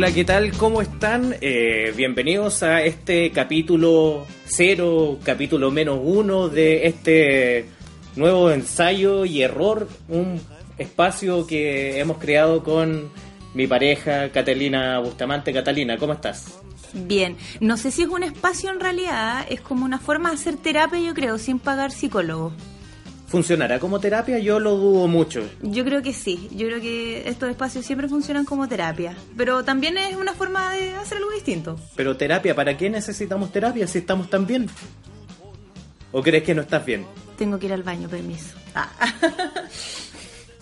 Hola, ¿qué tal? ¿Cómo están? Eh, bienvenidos a este capítulo cero, capítulo menos uno de este nuevo ensayo y error, un espacio que hemos creado con mi pareja Catalina Bustamante. Catalina, ¿cómo estás? Bien, no sé si es un espacio en realidad, es como una forma de hacer terapia, yo creo, sin pagar psicólogo. ¿Funcionará como terapia? Yo lo dudo mucho. Yo creo que sí, yo creo que estos espacios siempre funcionan como terapia, pero también es una forma de hacer algo distinto. Pero terapia, ¿para qué necesitamos terapia si estamos tan bien? ¿O crees que no estás bien? Tengo que ir al baño, permiso. Ah.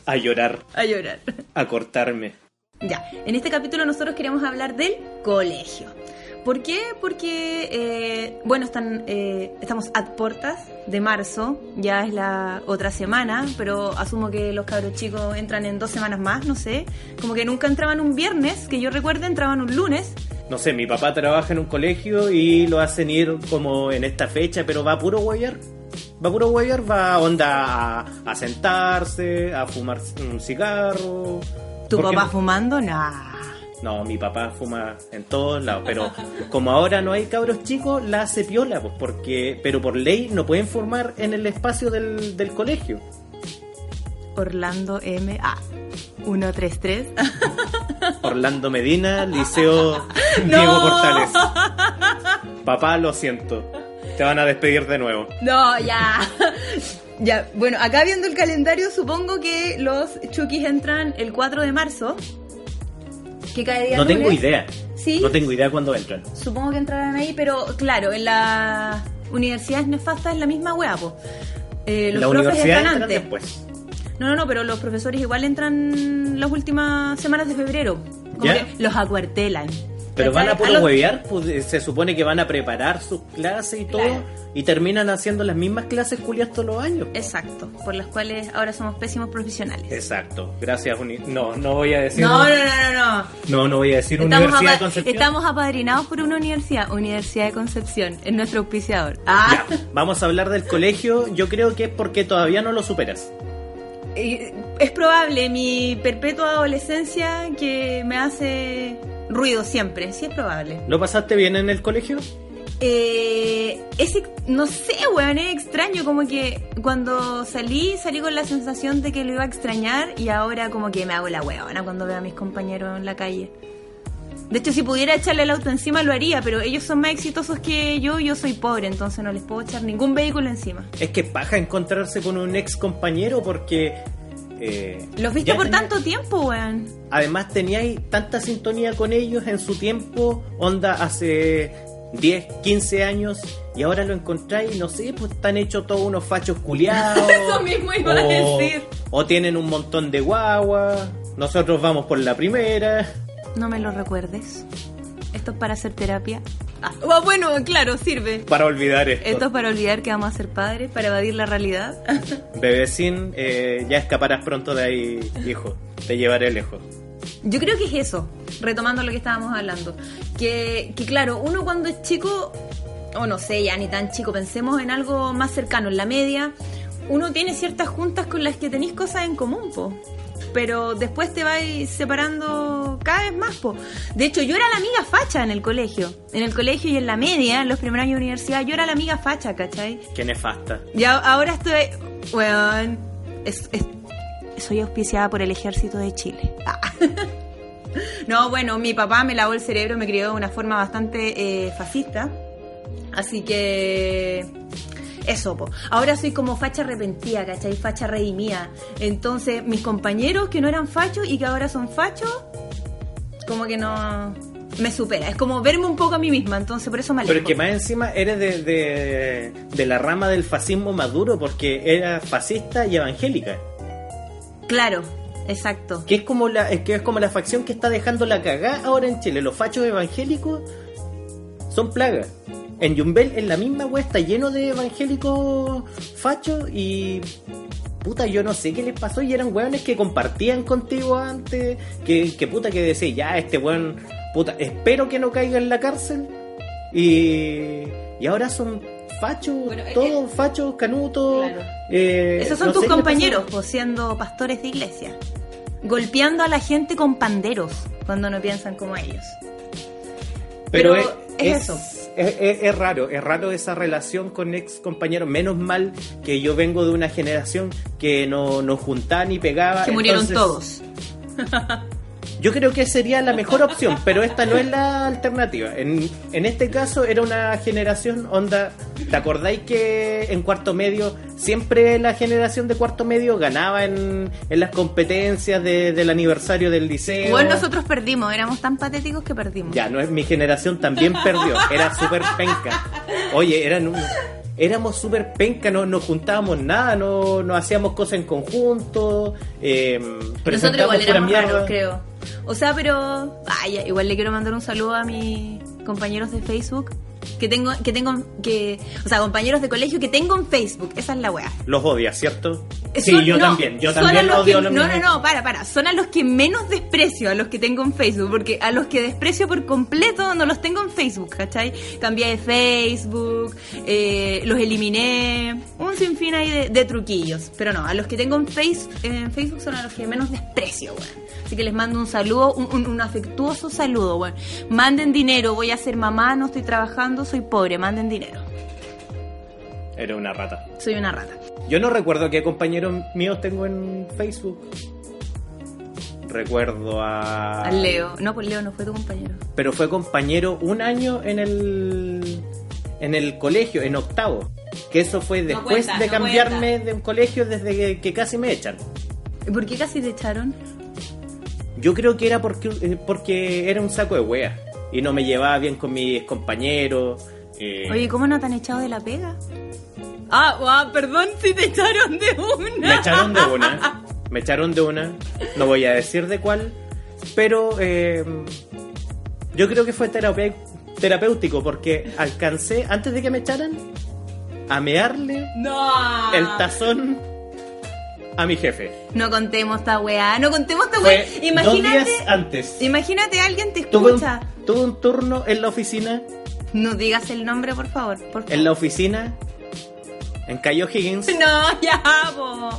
A llorar. A llorar. A cortarme. Ya, en este capítulo nosotros queremos hablar del colegio. ¿Por qué? Porque, eh, bueno, están, eh, estamos a puertas de marzo, ya es la otra semana, pero asumo que los cabros chicos entran en dos semanas más, no sé. Como que nunca entraban un viernes, que yo recuerde, entraban un lunes. No sé, mi papá trabaja en un colegio y lo hacen ir como en esta fecha, pero va puro guayar. Va puro guayar, va onda a, a sentarse, a fumar un cigarro. ¿Tu ¿Por qué papá no? fumando? Nah. No, mi papá fuma en todos lados, pero como ahora no hay cabros chicos, la hace piola, pues porque, pero por ley no pueden fumar en el espacio del, del colegio. Orlando M. A. 133. Orlando Medina, Liceo Diego Portales. Papá, lo siento. Te van a despedir de nuevo. No, ya. Ya, bueno, acá viendo el calendario, supongo que los Chukis entran el 4 de marzo. Que cae día No tengo idea. ¿Sí? No tengo idea cuándo entran. Supongo que entrarán ahí, pero claro, en las universidades nefastas es la misma hueá, po. Eh, los la profes están antes. después. No, no, no, pero los profesores igual entran las últimas semanas de febrero. Como ¿Ya? que los acuartelan. Pero van a puro los- huevear, pues, se supone que van a preparar sus clases y todo, Claro. y terminan haciendo las mismas clases culias todos los años. Exacto, por las cuales ahora somos pésimos profesionales. Exacto, gracias. uni- no, no voy a decir. No, no, no, no, no. No, no voy a decir Estamos, Universidad de Concepción. estamos apadrinados por una universidad, Universidad de Concepción, es nuestro auspiciador. Ah, Ya, vamos a hablar del colegio. Yo creo que es porque todavía no lo superas. Eh, es probable mi perpetua adolescencia que me hace ruido siempre, sí es probable. ¿Lo pasaste bien en el colegio? Eh, es, no sé, weón, es extraño, como que cuando salí, salí con la sensación de que lo iba a extrañar y ahora como que me hago la weona cuando veo a mis compañeros en la calle. De hecho, si pudiera echarle el auto encima lo haría, pero ellos son más exitosos que yo, yo soy pobre, entonces no les puedo echar ningún vehículo encima. Es que paja encontrarse con un ex compañero porque. Eh, Los viste por tenía- tanto tiempo, weón. Además, teníais tanta sintonía con ellos en su tiempo, onda hace 10, 15 años, y ahora lo encontráis, no sé, pues están hechos todos unos fachos culiados. Eso mismo iba a decir. O tienen un montón de guagua. Nosotros vamos por la primera. No me lo recuerdes. Esto es para hacer terapia. Ah, bueno, claro, sirve. Para olvidar esto. Esto es para olvidar que vamos a ser padres, para evadir la realidad. Bebecín, eh, ya escaparás pronto de ahí, hijo. Te llevaré lejos. Yo creo que es eso, retomando lo que estábamos hablando. Que, que claro, uno cuando es chico, o no sé, ya ni tan chico, pensemos en algo más cercano, en la media, uno tiene ciertas juntas con las que tenéis cosas en común, po. Pero después te vais separando cada vez más, po. De hecho, yo era la amiga facha en el colegio. En el colegio y en la media, en los primeros años de universidad, yo era la amiga facha, ¿cachai? Qué nefasta. Y ahora estoy. Es- es- soy auspiciada por el ejército de Chile. Ah. No, bueno, mi papá me lavó el cerebro, me crió de una forma bastante eh, fascista. Así que. Eso, po. Ahora soy como facha arrepentida, ¿cachai? Facha redimida. Entonces, mis compañeros que no eran fachos y que ahora son fachos, como que no. Me supera. Es como verme un poco a mí misma, entonces por eso me Pero alejo. es que más encima eres de, de, de la rama del fascismo maduro porque era fascista y evangélica. Claro, exacto. Que es como la, es que es como la facción que está dejando la cagá ahora en Chile. Los fachos evangélicos son plagas. En Yumbel, en la misma wea, está lleno de evangélicos fachos y. Puta, yo no sé qué les pasó y eran weones que compartían contigo antes. Que, que puta que decía, ya, este weón, puta, espero que no caiga en la cárcel. Y. Y ahora son fachos, Bueno, todos fachos, canutos. Claro. eh, Esos son no tus compañeros, pues, siendo pastores de iglesia. Golpeando a la gente con panderos. cuando no piensan como ellos. Pero, Pero es, es es- eso. Es- es- es raro, es raro esa relación con ex compañeros. Menos mal que yo vengo de una generación que no nos juntaba ni pegaba. Que murieron entonces- todos. Yo creo que sería la mejor opción, pero esta no es la alternativa. En, en este caso era una generación onda. ¿Te acordáis que en cuarto medio siempre la generación de cuarto medio ganaba en, en las competencias de- del aniversario del liceo? Igual nosotros perdimos, éramos tan patéticos que perdimos. Ya, no es mi generación también perdió. Era súper penca. Oye, eran un- éramos súper penca, no nos juntábamos nada, no, no hacíamos cosas en conjunto. Eh, Nosotros igual éramos raros, creo. O sea, pero. Vaya, igual le quiero mandar un saludo a mis compañeros de Facebook. Que tengo, que tengo, que. O sea, compañeros de colegio que tengo en Facebook. Esa es la wea. Los odias, ¿cierto? Son- Sí, yo no, también. Yo también los odio que- No, no, no, para, para. Son a los que menos desprecio, a los que tengo en Facebook. Porque a los que desprecio por completo no los tengo en Facebook, ¿cachai? Cambié de Facebook, eh, los eliminé. Un sinfín ahí de, de truquillos. Pero no, a los que tengo en, face, en Facebook son a los que menos desprecio, weón. Así que les mando un saludo, un, un- un afectuoso saludo, weón. Manden dinero, voy a ser mamá, no estoy trabajando, soy pobre, manden dinero. Era una rata. Soy una rata. Yo no recuerdo qué compañeros míos tengo en Facebook. Recuerdo a. Al Leo. No, pues Leo no fue tu compañero. Pero fue compañero un año en el. En el colegio, en octavo. Que eso fue después cuenta, de no cambiarme de un colegio desde que, que casi me echan. ¿Y por qué casi te echaron? Yo creo que era porque, eh, porque era un saco de wea. Y no me llevaba bien con mis compañeros. eh, Oye, ¿cómo no te han echado de la pega? Ah, guau, perdón si te echaron de una. Me echaron de una. Me echaron de una. No voy a decir de cuál. Pero eh, yo creo que fue terapéutico porque alcancé, antes de que me echaran, a mearle No. el tazón a mi jefe. No contemos esta weá, no contemos esta Fue weá. dos Imagínate, días antes. imagínate alguien te Tuve escucha. un, tuve un turno en la oficina. No digas el nombre, por favor. Por favor. En la oficina. En Cayo Higgins. No, ya, po.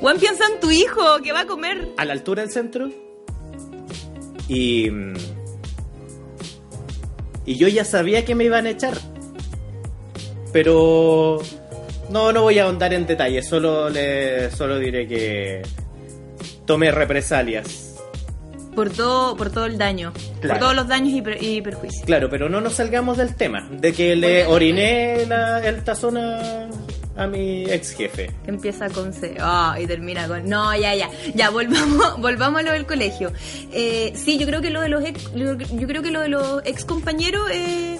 Juan piensa en tu hijo, que va a comer. a la altura del centro. Y. mm, Y yo ya sabía que me iban a echar. Pero. No, no voy a ahondar en detalles, solo, le, solo diré que. Tomé represalias. Por todo, por todo el daño. Claro. Por todos los daños y, per- y perjuicios. Claro, pero no nos salgamos del tema, de que le oriné la- el tazón a, a mi ex jefe. Empieza con C. Ah, y termina con. No, ya, ya. Ya, volvamos, volvamos a lo del colegio. Eh, sí, yo creo que lo de los ex, yo creo que lo de los ex compañeros eh,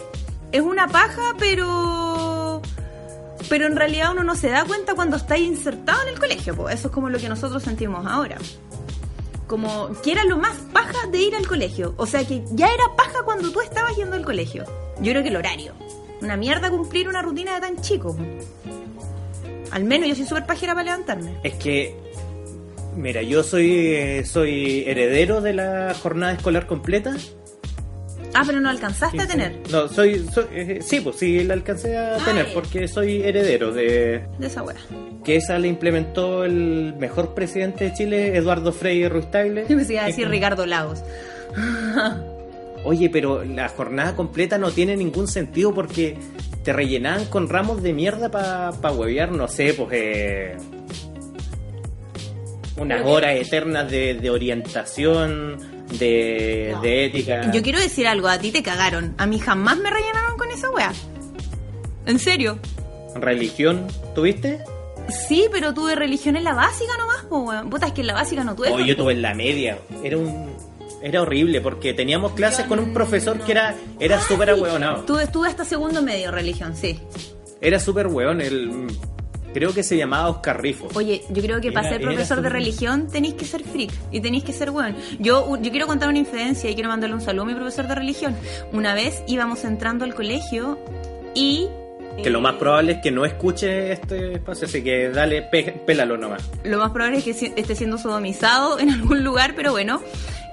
es una paja, pero. Pero en realidad uno no se da cuenta cuando está insertado en el colegio. po. Eso es como lo que nosotros sentimos ahora. Como que era lo más paja de ir al colegio. O sea que ya era paja cuando tú estabas yendo al colegio. Yo creo que el horario. Una mierda cumplir una rutina de tan chico. Al menos yo soy súper pajera para levantarme. Es que, mira, yo soy, eh, soy heredero de la jornada escolar completa. Ah, pero no alcanzaste a tener No, soy, soy- eh, sí, pues sí, la alcancé a tener porque soy heredero de de esa wea. que esa la implementó el mejor presidente de Chile, Eduardo Frei Ruiz Tagle. Yo que iba a decir Ricardo Lagos. Oye, pero la jornada completa no tiene ningún sentido porque te rellenaban con ramos de mierda para pa huevear, no sé, pues eh, unas horas eternas de, de orientación, de, No. de ética. Yo quiero decir algo, a ti te cagaron. A mí jamás me rellenaron con esa wea. ¿En serio? Religión, ¿tuviste? Sí, pero tuve religión en la básica nomás, po, weón. Puta, es que en la básica no tuve. Oh, yo tuve en la media. Era un era horrible porque teníamos clases con un profesor que era era súper ahueonado. Tuve, tuve hasta segundo medio religión, sí. Era súper hueón. El, creo que se llamaba Oscar Rifo. Oye, yo creo que para ser profesor de religión tenéis que ser freak y tenéis que ser weón. Yo, yo quiero contar una infidencia y quiero mandarle un saludo a mi profesor de religión. Una vez íbamos entrando al colegio y... Que lo más probable es que no escuche este espacio, así que dale, pe- pélalo nomás. Lo más probable es que esté siendo sodomizado en algún lugar, pero bueno.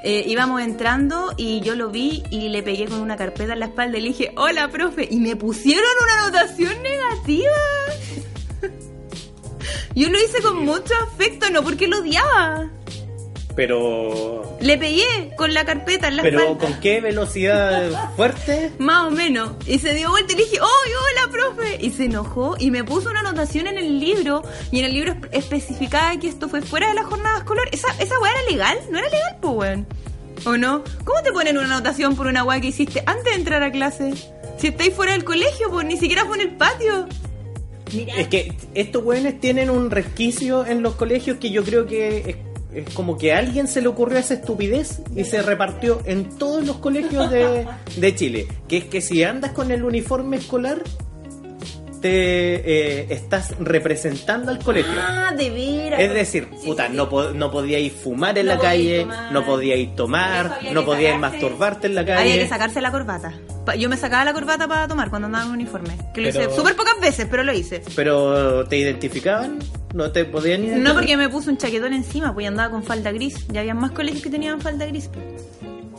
eh, íbamos entrando y yo lo vi y le pegué con una carpeta en la espalda y le dije, hola, profe. Y me pusieron una anotación negativa. Yo lo hice con mucho afecto, no porque lo odiaba. Pero. Le pegué con la carpeta en la Pero espalda. ¿con qué velocidad fuerte? Más o menos. Y se dio vuelta y le dije, ¡Oh, hola, profe! Y se enojó y me puso una anotación en el libro. Y en el libro espe- especificaba que esto fue fuera de la jornada escolar. ¿Esa, esa weá era legal? ¿No era legal, pues, weón? ¿O no? ¿Cómo te ponen una anotación por una weá que hiciste antes de entrar a clase? Si estáis fuera del colegio, pues ni siquiera fue en el patio. Es que estos weones tienen un resquicio en los colegios que yo creo que es, es como que a alguien se le ocurrió esa estupidez y se repartió en todos los colegios de, de Chile. Que es que si andas con el uniforme escolar, eh, estás representando al colegio. Ah, de veras. Es decir, Sí, puta, sí, sí. no, po- no podíais fumar en No la calle, tomar. no podíais tomar, no podíais masturbarte en la calle. Había que sacarse la corbata. Yo me sacaba la corbata para tomar cuando andaba en uniforme. Que lo Pero- hice súper pocas veces, pero lo hice. Pero te identificaban, no te podían No identificar. porque me puse un chaquetón encima, pues andaba con falda gris. Ya había más colegios que tenían falda gris. pues.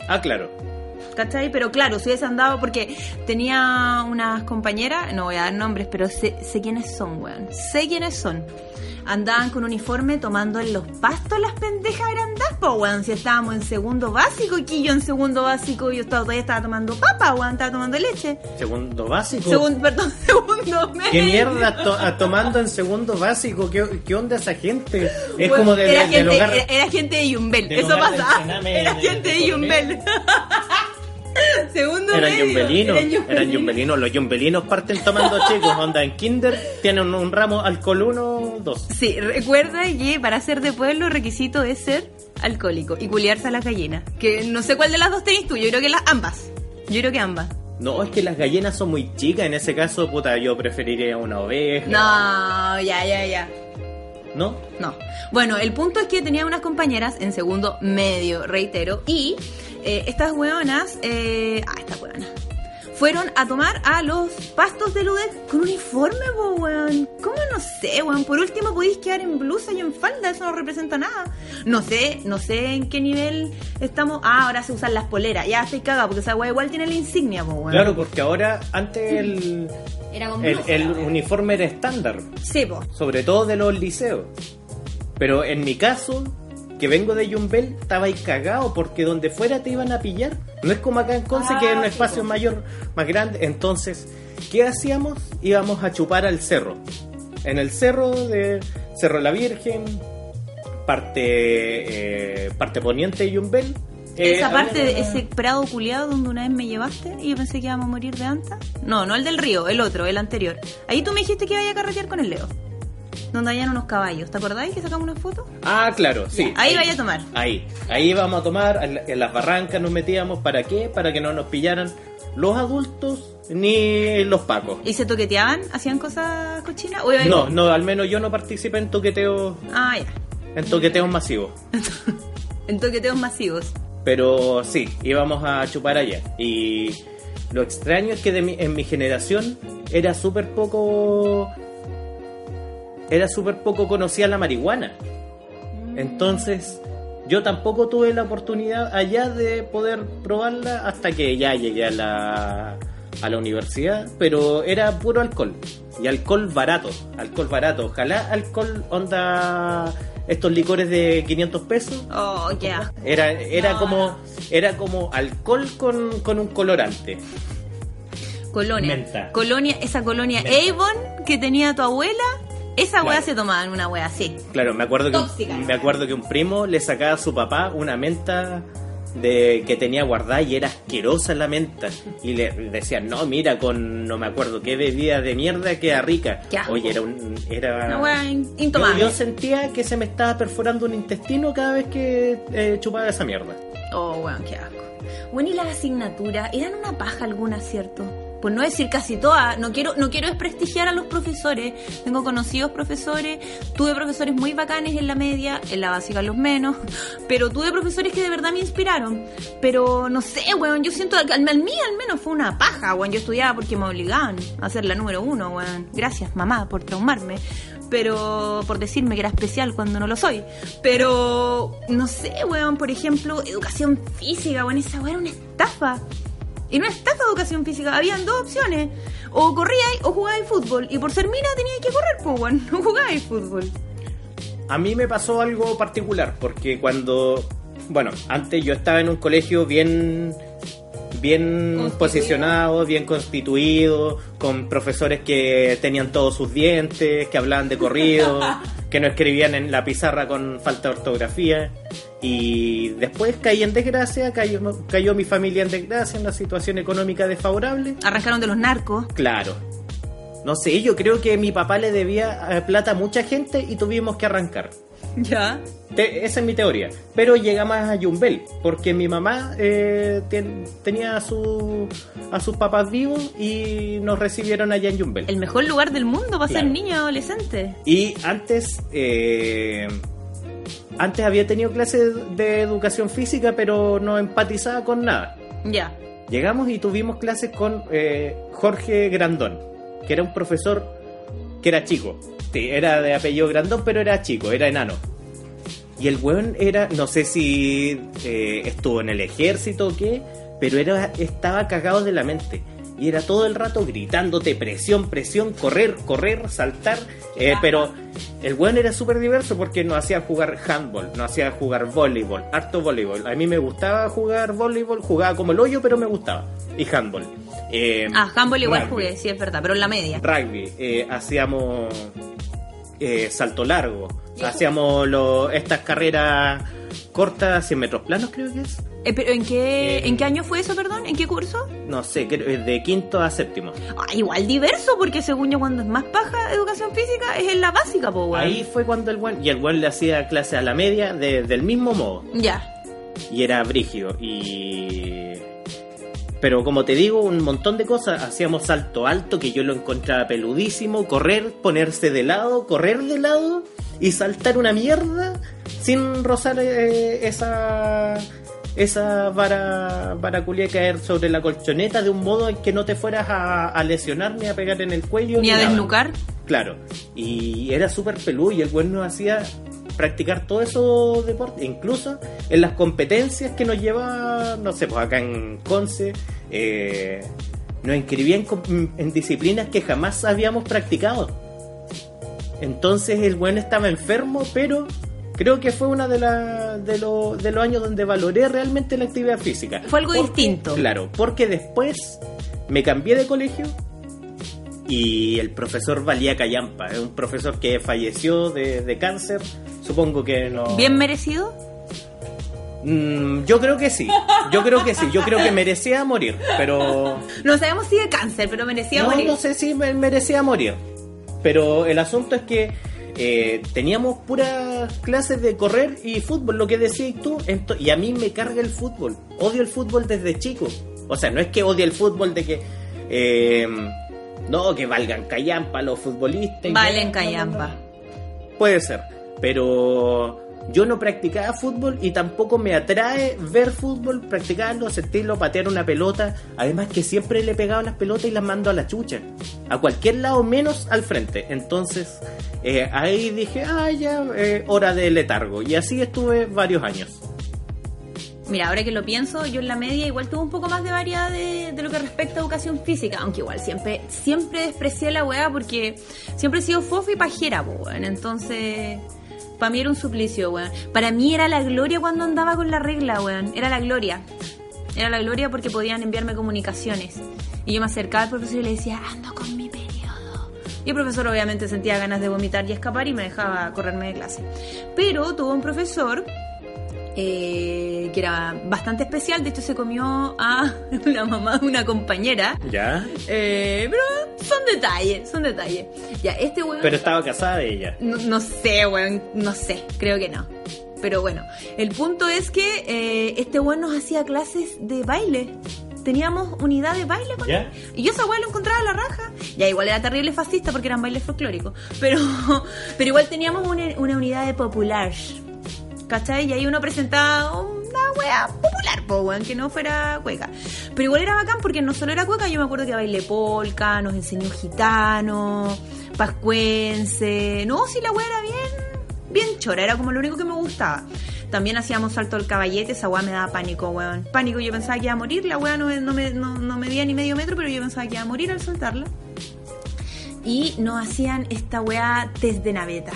Ah, claro. ¿Cachai? Pero claro, si hubiese andado porque tenía unas compañeras, no voy a dar nombres, pero sé, sé quiénes son, weón. Sé quiénes son. Andaban con uniforme tomando en los pastos las pendejas grandas, po, weón. Si estábamos en segundo básico, y yo en segundo básico, yo estaba, todavía estaba tomando papa, weón, estaba tomando leche. Segundo básico. Segundo, perdón, segundo medio. ¿Qué mierda to- a- tomando en segundo básico? ¿Qué, qué onda esa gente? Es Bueno, como de, era, del gente, hogar. era, era gente de Yumbel, eso. Sename Era de- gente de de Yumbel. Segundo Eran medio, yumbelinos, eran yumbelinos. Los yumbelinos parten tomando chicos. Onda en kinder tienen un ramo alcohol 1, 2. Sí, recuerda que para ser de pueblo requisito es ser alcohólico y culiarse a la gallina. Que no sé cuál de las dos tenés tú, yo creo que las ambas. Yo creo que ambas. No, es que las gallinas son muy chicas. En ese caso, puta, yo preferiría una oveja. No, ya, ya, ya. ¿No? No. Bueno, el punto es que tenía unas compañeras en segundo medio, reitero, y eh, estas hueonas, eh, ah, estas hueonas, fueron a tomar a los pastos de Ludec con uniforme, po, weón. ¿Cómo no sé, weón? Por último podéis quedar en blusa y en falda, eso no representa nada. No sé, no sé en qué nivel estamos. Ah, ahora se usan las poleras. Ya estoy cagada, porque esa hueá igual tiene la insignia, po, weón. Claro, porque ahora, antes el, Era con el, blusa, uniforme era estándar. Sí, po. sobre todo de los liceos. Pero en mi caso, que vengo de Yumbel, estaba ahí cagado porque donde fuera te iban a pillar. No es como acá en Conce, Ah, que es un sí, espacio pues. mayor, más grande. Entonces, ¿qué hacíamos? Íbamos a chupar al cerro. En el cerro de Cerro La Virgen, parte, eh, parte poniente de Yumbel. eh, Esa parte de ese prado culiado donde una vez me llevaste y yo pensé que íbamos a morir de anta. No, no el del río, el otro, el anterior. Ahí tú me dijiste que iba a carretear con el Leo. Donde hayan unos caballos. ¿Te acordáis que sacamos una foto? Ah, claro, sí. Ahí vaya a tomar. Ahí, ahí íbamos a tomar, en la- en las barrancas nos metíamos, ¿para qué? Para que no nos pillaran los adultos ni los pacos. ¿Y se toqueteaban? ¿Hacían cosas cochinas? ¿O iba- No, no, al menos yo no participé en toqueteos, Ah, ya. en toqueteos masivos. En toqueteos masivos. Pero sí, íbamos a chupar allá. Y lo extraño es que de mi- en mi generación era súper poco. Era súper poco conocida la marihuana. Entonces, yo tampoco tuve la oportunidad allá de poder probarla hasta que ya llegué a la, a la universidad. Pero era puro alcohol. Y alcohol barato. Alcohol barato. Ojalá alcohol onda. Estos licores de 500 pesos. Oh, asco. Era, era No. como era como alcohol con, con un colorante. Colonia. Menta. Colonia, esa colonia Menta. Avon que tenía tu abuela, esa weá Claro. se tomaba en una weá así. Claro, me acuerdo que Tóxica. me acuerdo que un primo le sacaba a su papá una menta de que tenía guardada y era asquerosa la menta y le decían, "No, mira con no me acuerdo qué bebida de mierda queda rica." Oye, era un era Una weá in- yo, intomable. yo sentía que se me estaba perforando un intestino cada vez que eh, chupaba esa mierda. Oh, weón, qué asco. Bueno, y las asignaturas, eran una paja alguna, ¿cierto? Pues no decir casi todas, no quiero, no quiero desprestigiar a los profesores. Tengo conocidos profesores, tuve profesores muy bacanes en la media, en la básica los menos, pero tuve profesores que de verdad me inspiraron. Pero no sé, weón, yo siento, al, al mí al menos fue una paja, weón. Yo estudiaba porque me obligaban a ser la número uno, weón. Gracias, mamá, por traumarme pero por decirme que era especial cuando no lo soy. Pero no sé, weón, por ejemplo, educación física, weón, esa weón era una estafa. Era una estafa de educación física. Habían dos opciones. O corríais o jugabais fútbol. Y por ser mina teníais que correr, pues, weón. No jugabais fútbol. a mí me pasó algo particular, porque cuando, bueno, antes yo estaba en un colegio bien bien posicionado, bien constituido, con profesores que tenían todos sus dientes, que hablaban de corrido, que no escribían en la pizarra con falta de ortografía. Y después caí en desgracia, cayó, cayó mi familia en desgracia, en una situación económica desfavorable. Arrancaron de los narcos. Claro. No sé, yo creo que mi papá le debía eh, plata a mucha gente y tuvimos que arrancar. Ya. Te- esa es mi teoría. Pero llegamos a Yumbel, porque mi mamá eh, ten- tenía a, su, a sus papás vivos y nos recibieron allá en Yumbel. El mejor lugar del mundo para Claro. ser niño adolescente. Y antes, eh, antes había tenido clases de educación física, pero no empatizaba con nada. Ya. Llegamos y tuvimos clases con eh, Jorge Grandón, que era un profesor que era chico. Sí, era de apellido Grandón, pero era chico, era enano. Y el weón era, no sé si eh, estuvo en el ejército o qué, pero era, estaba cagado de la mente. Y era todo el rato gritándote presión, presión, correr, correr, saltar. eh, pero el weón era súper diverso porque nos hacía jugar handball, nos hacía jugar voleibol, harto voleibol. A mí me gustaba jugar voleibol, jugaba como el hoyo, pero me gustaba. Y handball. Eh, Ah, handball igual rugby jugué, sí, es verdad, pero en la media. rugby, eh, hacíamos eh, salto largo, hacíamos lo- estas carreras cortas, 100 metros planos creo que es. Eh, pero ¿en qué, Eh, ¿En qué año fue eso, perdón? ¿En qué curso? No sé, creo- es de quinto a séptimo. Ah, igual diverso, porque según yo cuando es más paja educación física es en la básica, po, weón. Ahí fue cuando el buen, y el buen le hacía clase a la media de- del mismo modo, Ya. y era brígido, y... Pero como te digo, un montón de cosas. Hacíamos salto alto, que yo lo encontraba peludísimo. Correr, ponerse de lado, correr de lado y saltar una mierda sin rozar eh, esa esa vara, vara culia caer sobre la colchoneta de un modo en que no te fueras a, a lesionar ni a pegar en el cuello. Ni a nada. desnucar. Claro, y era súper peludo y el buen nos hacía practicar todos esos deportes, incluso en las competencias que nos llevaba, no sé, pues acá en Conce, eh, nos inscribían en, en disciplinas que jamás habíamos practicado. Entonces el buen estaba enfermo, pero creo que fue uno de, la- de, lo- de los años donde valoré realmente la actividad física. Fue algo Porque- distinto. Claro, porque después me cambié de colegio y el profesor valía callampa, es un profesor que falleció de, de cáncer, supongo que no... ¿Bien merecido? Mm, yo creo que sí, yo creo que sí, yo creo que merecía morir, pero... No sabemos si de cáncer, pero merecía no, morir. no sé si me- merecía morir, pero el asunto es que eh, teníamos puras clases de correr y fútbol, lo que decías tú, y a mí me carga el fútbol, odio el fútbol desde chico, o sea, no es que odie el fútbol de que... eh, no, que valgan callampa los futbolistas. Valen callampa. Puede ser, pero yo no practicaba fútbol y tampoco me atrae ver fútbol, practicarlo, sentirlo, patear una pelota. Además que siempre le he pegado las pelotas y las mando a la chucha. A cualquier lado menos al frente. Entonces eh, ahí dije, ah, ya, eh, hora de letargo. Y así estuve varios años. Mira, ahora que lo pienso, yo en la media igual tuve un poco más de variedad de, lo que respecta a educación física, aunque igual siempre siempre desprecié la weá porque siempre he sido fofa y pajera, weón. Entonces, para mí era un suplicio, weón. Para mí era la gloria cuando andaba con la regla, weón. Era la gloria. Era la gloria porque podían enviarme comunicaciones. Y yo me acercaba al profesor y le decía, ando con mi periodo. Y el profesor obviamente sentía ganas de vomitar y escapar y me dejaba correrme de clase. Pero tuvo un profesor eh, que era bastante especial. De hecho, se comió a la mamá de una compañera. ¿Ya? Eh, pero son detalles, son detalles. Ya, este weón. Pero estaba casada de ella. No, no sé, weón, no sé, creo que no. Pero bueno, el punto es que eh, este weón nos hacía clases de baile. Teníamos unidad de baile con él. Y yo esa weá lo encontraba a la raja. Ya igual era terrible fascista porque eran bailes folclóricos. Pero, pero igual teníamos una, una unidad de popular. ¿Cachai? Y ahí uno presentaba una wea popular, que no fuera cueca. Pero igual era bacán porque no solo era cueca, yo me acuerdo que bailé polka, nos enseñó gitano, pascuense. No, sí, la wea era bien, bien chora, era como lo único que me gustaba. También hacíamos salto al caballete, esa weá me daba pánico, weón. Pánico, yo pensaba que iba a morir, la weá no, me- no, no, no medía ni medio metro, pero yo pensaba que iba a morir al soltarla y nos hacían esta weá test de naveta.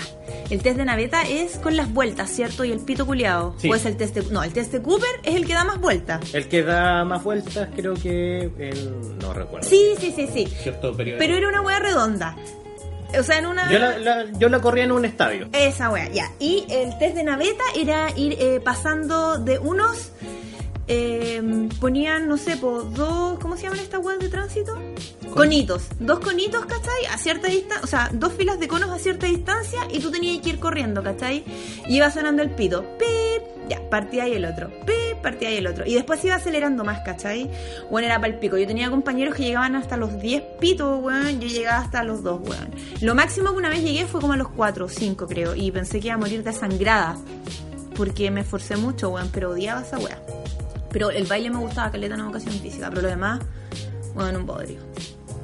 El test de naveta es con las vueltas, ¿cierto? Y el pito culiado. Sí. O es el test de... No, el test de Cooper es el que da más vueltas. El que da más vueltas, creo que. El, no recuerdo. Sí, sí, sí, sí. Cierto periodo. Pero era una wea redonda. O sea, en una... Yo la, la- yo la corría en un estadio. Esa wea, ya. Y el test de naveta era ir eh, pasando de unos. eh, ponían, no sé, po, dos. ¿Cómo se llaman estas weas de tránsito? Conitos. Dos conitos, ¿cachai? A cierta distancia. O sea, dos filas de conos a cierta distancia y tú tenías que ir corriendo, ¿cachai? Y iba sonando el pito. Pip. Ya, partía ahí el otro. Pip, partía ahí el otro. Y después iba acelerando más, ¿cachai? Bueno, era para el pico. Yo tenía compañeros que llegaban hasta los 10 pitos, weón. Yo llegaba hasta los 2, weón. Lo máximo que una vez llegué fue como a los 4 o 5, creo. Y pensé que iba a morir desangrada. Porque me esforcé mucho, weón. Pero odiaba esa weá. Pero el baile me gustaba, caleta en educación física. Pero lo demás, bueno, un bodrio.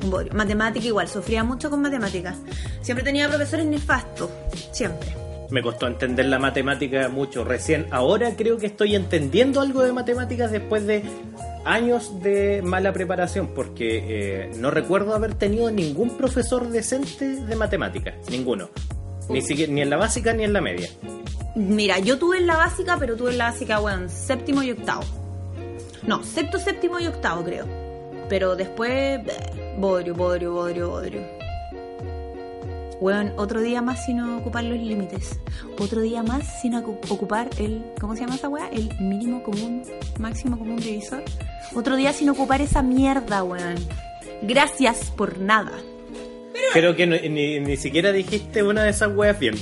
Un bodrio. Matemática igual, sufría mucho con matemáticas. Siempre tenía profesores nefastos. Siempre. Me costó entender la matemática mucho. Recién ahora creo que estoy entendiendo algo de matemáticas después de años de mala preparación, porque eh, no recuerdo haber tenido ningún profesor decente de matemáticas. Ninguno. Ni, siquiera, ni en la básica ni en la media. Mira, yo tuve en la básica, pero tuve en la básica, weón, séptimo y octavo. No, sexto, séptimo y octavo, creo. Pero después, bleh, bodrio, bodrio, bodrio, bodrio. Weón, otro día más sin ocupar los límites. Otro día más sin ocu- ocupar el. ¿Cómo se llama esa weá? El mínimo común, máximo común divisor. Otro día sin ocupar esa mierda, weón. Gracias por nada. Creo que no- ni, ni siquiera dijiste una de esas weas bien.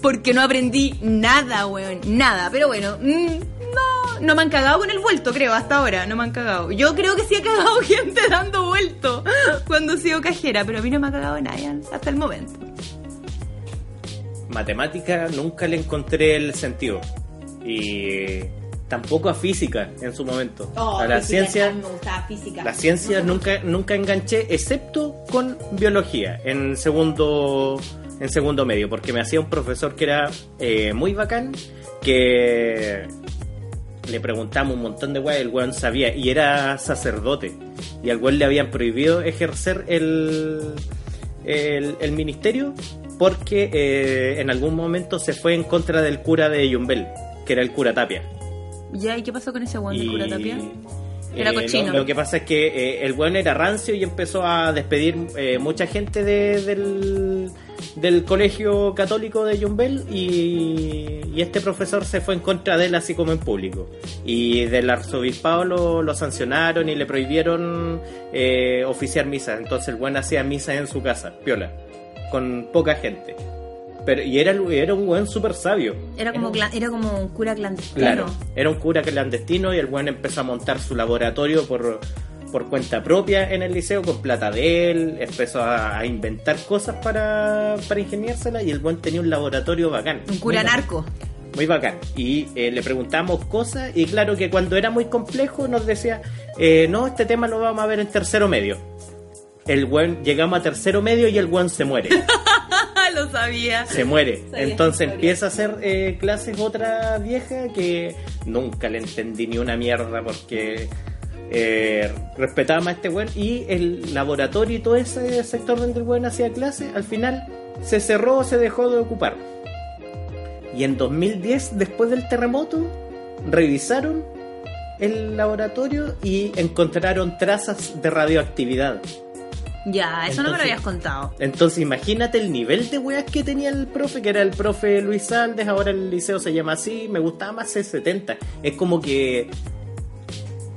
Porque no aprendí nada, weón. Nada. Pero bueno, mm, no, no me han cagado con el vuelto, creo, hasta ahora. No me han cagado. Yo creo que sí ha cagado gente dando vuelto cuando he sido cajera, pero a mí no me ha cagado nadie hasta el momento. Matemática nunca le encontré el sentido. Y tampoco a física en su momento. a la ciencia. me gustaba física. La ciencia nunca, nunca enganché, excepto con biología, en segundo, en segundo medio, porque me hacía un profesor que era eh, muy bacán, que le preguntamos un montón de weas, el weón sabía, y era sacerdote, y al weón le habían prohibido ejercer el, el, el ministerio porque eh, en algún momento se fue en contra del cura de Yumbel, que era el cura Tapia. ¿Ya? ¿Y qué pasó con ese weón de Y, cura tapia? eh, Era cochino. Lo, que pasa es que eh, el weón era rancio y empezó a despedir mucha gente de- del, del colegio católico de Yumbel y, y este profesor se fue en contra de él así como en público. Y del arzobispado lo, lo sancionaron y le prohibieron eh, oficiar misa. Entonces el weón hacía misa en su casa, piola, con poca gente. Pero, y era, era un weón súper sabio. Era como, cla- era como un cura clandestino. Claro, era un cura clandestino y el buen empezó a montar su laboratorio por, por cuenta propia en el liceo con plata de él, empezó a, a inventar cosas para, para ingeniárselas y el buen tenía un laboratorio bacán. Un cura narco. Muy bacán. Y eh, le preguntamos cosas y claro que cuando era muy complejo nos decía, eh, no, este tema lo vamos a ver en tercero medio. El buen, llegamos a tercero medio y el buen se muere. Lo sabía. se muere. Sabía Entonces empieza a hacer eh, clases otra vieja que nunca le entendí ni una mierda porque eh, respetaba más a este weón y el laboratorio y todo ese sector donde el weón hacía clases, al final se cerró, se dejó de ocupar. Y en 2010, después del terremoto, revisaron el laboratorio y encontraron trazas de radioactividad. Ya, eso no me lo habías contado. Entonces imagínate el nivel de weas que tenía el profe, que era el profe Luis Saldes, ahora el liceo se llama así, me gustaba más C70. Es como que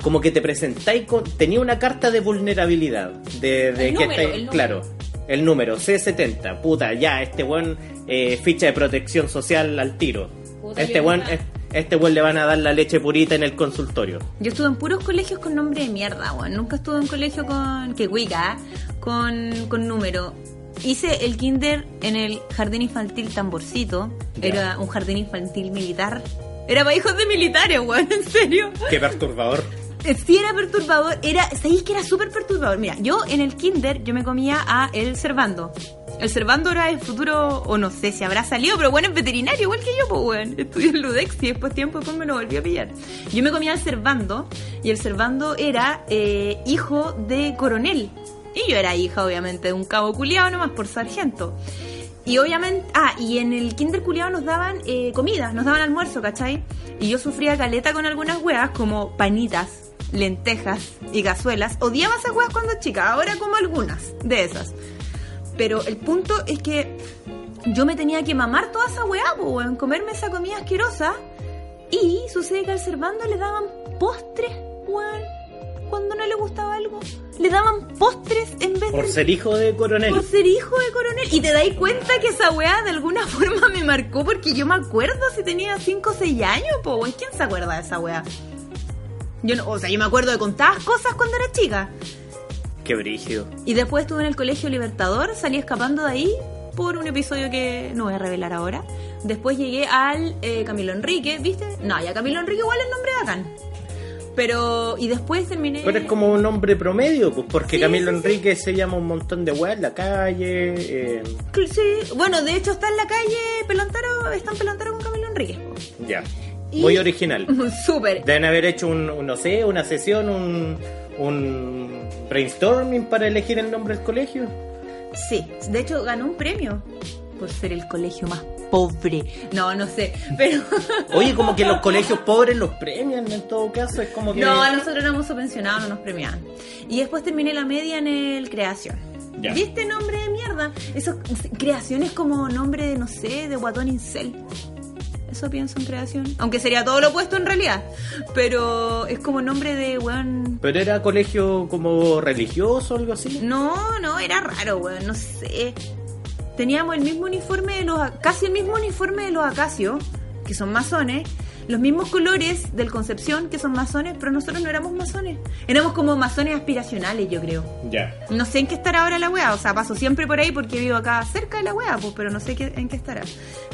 como que te presentáis con tenía una carta de vulnerabilidad de, de El que número, estáis- el número. claro, el número C70, puta, ya este weón eh, ficha de protección social al tiro. Puta, este es- este weón le van a dar la leche purita en el consultorio. Yo estuve en puros colegios con nombre de mierda, weón. Nunca estuve en colegio con. que cuica, con, con número. Hice el kinder en el jardín infantil Tamborcito. Era un jardín infantil militar. Era para hijos de militares, weón, en serio. Qué perturbador. Eh, Sí era perturbador, era, ¿sabéis que era súper perturbador? Mira, yo en el kinder yo me comía a el Cervando. El Cervando era el futuro, o no sé si habrá salido, pero bueno, es veterinario, igual que yo, pues weón. Estudié en Ludex y después tiempo después me lo volví a pillar. Yo me comía al Cervando y el Cervando era eh, hijo de coronel. Y yo era hija, obviamente, de un cabo culiado nomás por sargento. Y obviamente, ah, y en el kinder culiado nos daban eh, comida, nos daban almuerzo, ¿cachai? Y yo sufría caleta con algunas weas como panitas, lentejas y cazuelas. Odiaba esas weas cuando chica, ahora como algunas de esas. Pero el punto es que yo me tenía que mamar toda esa po, weón, comerme esa comida asquerosa. Y sucede que al Servando le daban postres, weón, cuando no le gustaba algo. Le daban postres en vez Por de... ser hijo de coronel. Por ser hijo de coronel. Y te dais cuenta que esa weá de alguna forma me marcó porque yo me acuerdo si tenía 5 o 6 años, po, weón. ¿Quién se acuerda de esa weá? Yo no, o sea, yo me acuerdo de contadas cosas cuando era chica. Qué brígido. Y después estuve en el Colegio Libertador, salí escapando de ahí por un episodio que no voy a revelar ahora. Después llegué al eh, Camilo Enrique, ¿viste? No, ya Camilo Enrique igual es nombre bacán. Pero, y después terminé... Pero es como un nombre promedio, pues porque Sí, Camilo sí, Enrique se llama un montón de weas en la calle. eh, Sí, bueno, de hecho está en la calle Pelantaro, está en Pelantaro con Camilo Enrique. ya. Y- Muy original. Súper. Deben haber hecho un, un, no sé, una sesión, un, un brainstorming para elegir el nombre del colegio. Sí, de hecho ganó un premio por ser el colegio más pobre. No, no sé, pero... Oye, como que los colegios pobres los premian en todo caso, es como que... No, a nosotros éramos subvencionados, no nos premiaban. Y después terminé la media en el Creación. Ya. ¿Viste nombre de mierda? Eso, creación es como nombre de, no sé, de guatón incel. Eso pienso en creación. Aunque sería todo lo opuesto en realidad. Pero es como nombre de weón. Pero era colegio como religioso o algo así. No, no, era raro, weón, no sé. Teníamos el mismo uniforme de los. casi el mismo uniforme de los acacios, que son masones. Los mismos colores del Concepción, que son masones, pero nosotros no éramos masones. Éramos como masones aspiracionales, yo creo. Ya. No sé en qué estará ahora la wea, o sea, paso siempre por ahí porque vivo acá cerca de la wea, pues, pero no sé qué- en qué estará.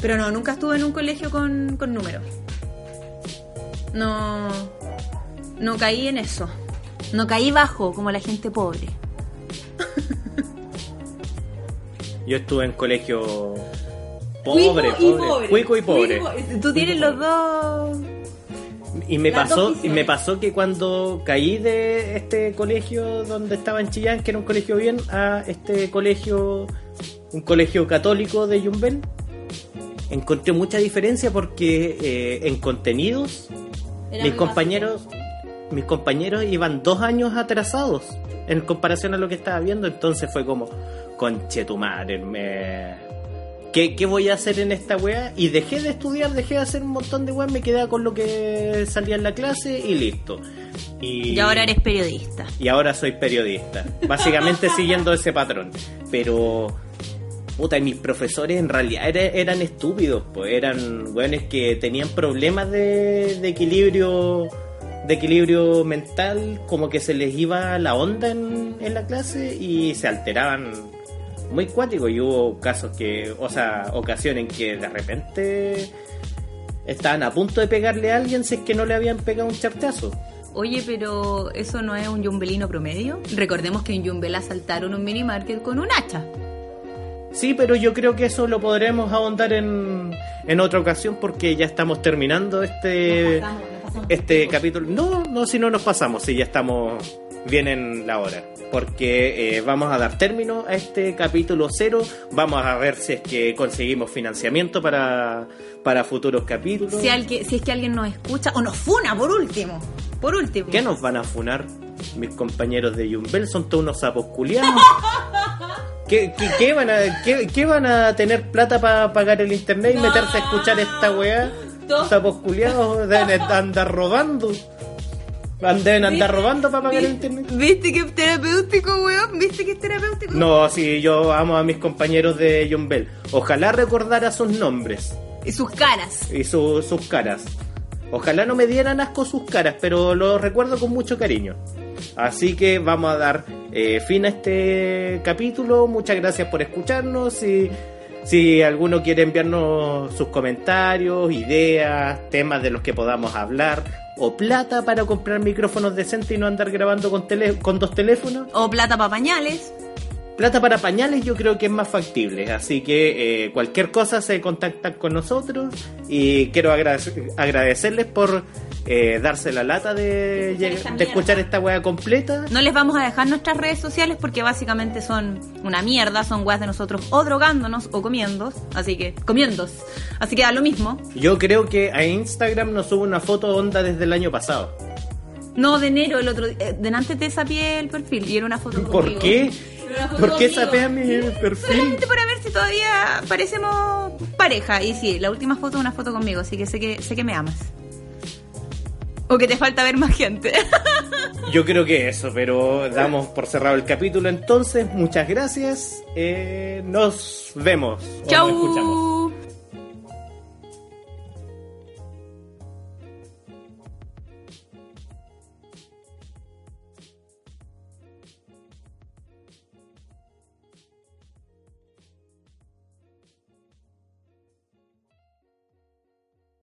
Pero no, nunca estuve en un colegio con, con números. No. No caí en eso. No caí bajo como la gente pobre. Yo estuve en colegio pobre, Cuico pobre, cuico y pobre. Cuico- Tú tienes los dos. Y me Las pasó, y me pasó que cuando caí de este colegio donde estaba en Chillán, que era un colegio bien, a este colegio, un colegio católico de Yumbel, encontré mucha diferencia porque eh, en contenidos Era mis compañeros, mis compañeros iban dos años atrasados en comparación a lo que estaba viendo, entonces fue como, conche tu madre, me... ¿Qué, qué voy a hacer en esta weá? Y dejé de estudiar, dejé de hacer un montón de weá, me quedaba con lo que salía en la clase y listo. Y, Y ahora eres periodista. y ahora soy periodista. Básicamente siguiendo ese patrón. Pero, puta, y mis profesores en realidad era- eran estúpidos, pues eran weones que tenían problemas de, de equilibrio de equilibrio mental, como que se les iba la onda en, en la clase y se alteraban muy cuático y hubo casos que, o sea, ocasiones en que de repente estaban a punto de pegarle a alguien si es que no le habían pegado un chartazo. Oye, pero ¿eso no es un yumbelino promedio? Recordemos que en Yumbel asaltaron un mini market con un hacha. Sí, pero yo creo que eso lo podremos ahondar en, en otra ocasión porque ya estamos terminando este, Este capítulo. No, no, si no nos pasamos, si ya estamos bien en la hora. Porque eh, vamos a dar término a este capítulo cero. Vamos a ver si es que conseguimos financiamiento para, para futuros capítulos. Si, alguien- si es que alguien nos escucha o nos funa, por último. Por último. ¿Qué nos van a funar mis compañeros de Yumbel? Son todos unos sapos culiados. ¿Qué, qué, qué van a, qué, van a tener plata para pagar el internet y meterse a escuchar esta weá? Todos- Sapos culiados deben andar robando. An- Deben andar robando para pagar el ¿Viste- internet. ¿Viste que es terapéutico, weón? ¿Viste que es terapéutico? No, sí, yo amo a mis compañeros de Yumbel. Ojalá recordara sus nombres Y sus caras. y su- sus caras. Ojalá no me dieran asco sus caras, pero los recuerdo con mucho cariño. Así que vamos a dar eh, fin a este capítulo. Muchas gracias por escucharnos. Si, si alguno quiere enviarnos sus comentarios, ideas, temas de los que podamos hablar, o plata para comprar micrófonos decentes y no andar grabando con, tele- con dos teléfonos, O plata para pañales. Plata para pañales yo creo que es más factible, así que eh, cualquier cosa se contactan con nosotros y quiero agradec- agradecerles por eh, darse la lata de, escuchar esta de mierda. escuchar esta weá completa. No les vamos a dejar nuestras redes sociales porque básicamente son una mierda, son weas de nosotros o drogándonos o comiendo, así que comiendo. Así que da lo mismo. Yo creo que a Instagram nos sube una foto onda desde el año pasado. No, de enero, el otro eh, delante te sapié el perfil y era una foto ¿Por conmigo. qué? ¿Por qué conmigo. sapea mi perfil? Solamente para ver si todavía parecemos pareja. Y sí, la última foto es una foto conmigo, así que sé que sé que me amas. O que te falta ver más gente. Yo creo que eso, pero damos por cerrado el capítulo entonces. Muchas gracias. Eh, nos vemos. o nos escuchamos. Chau.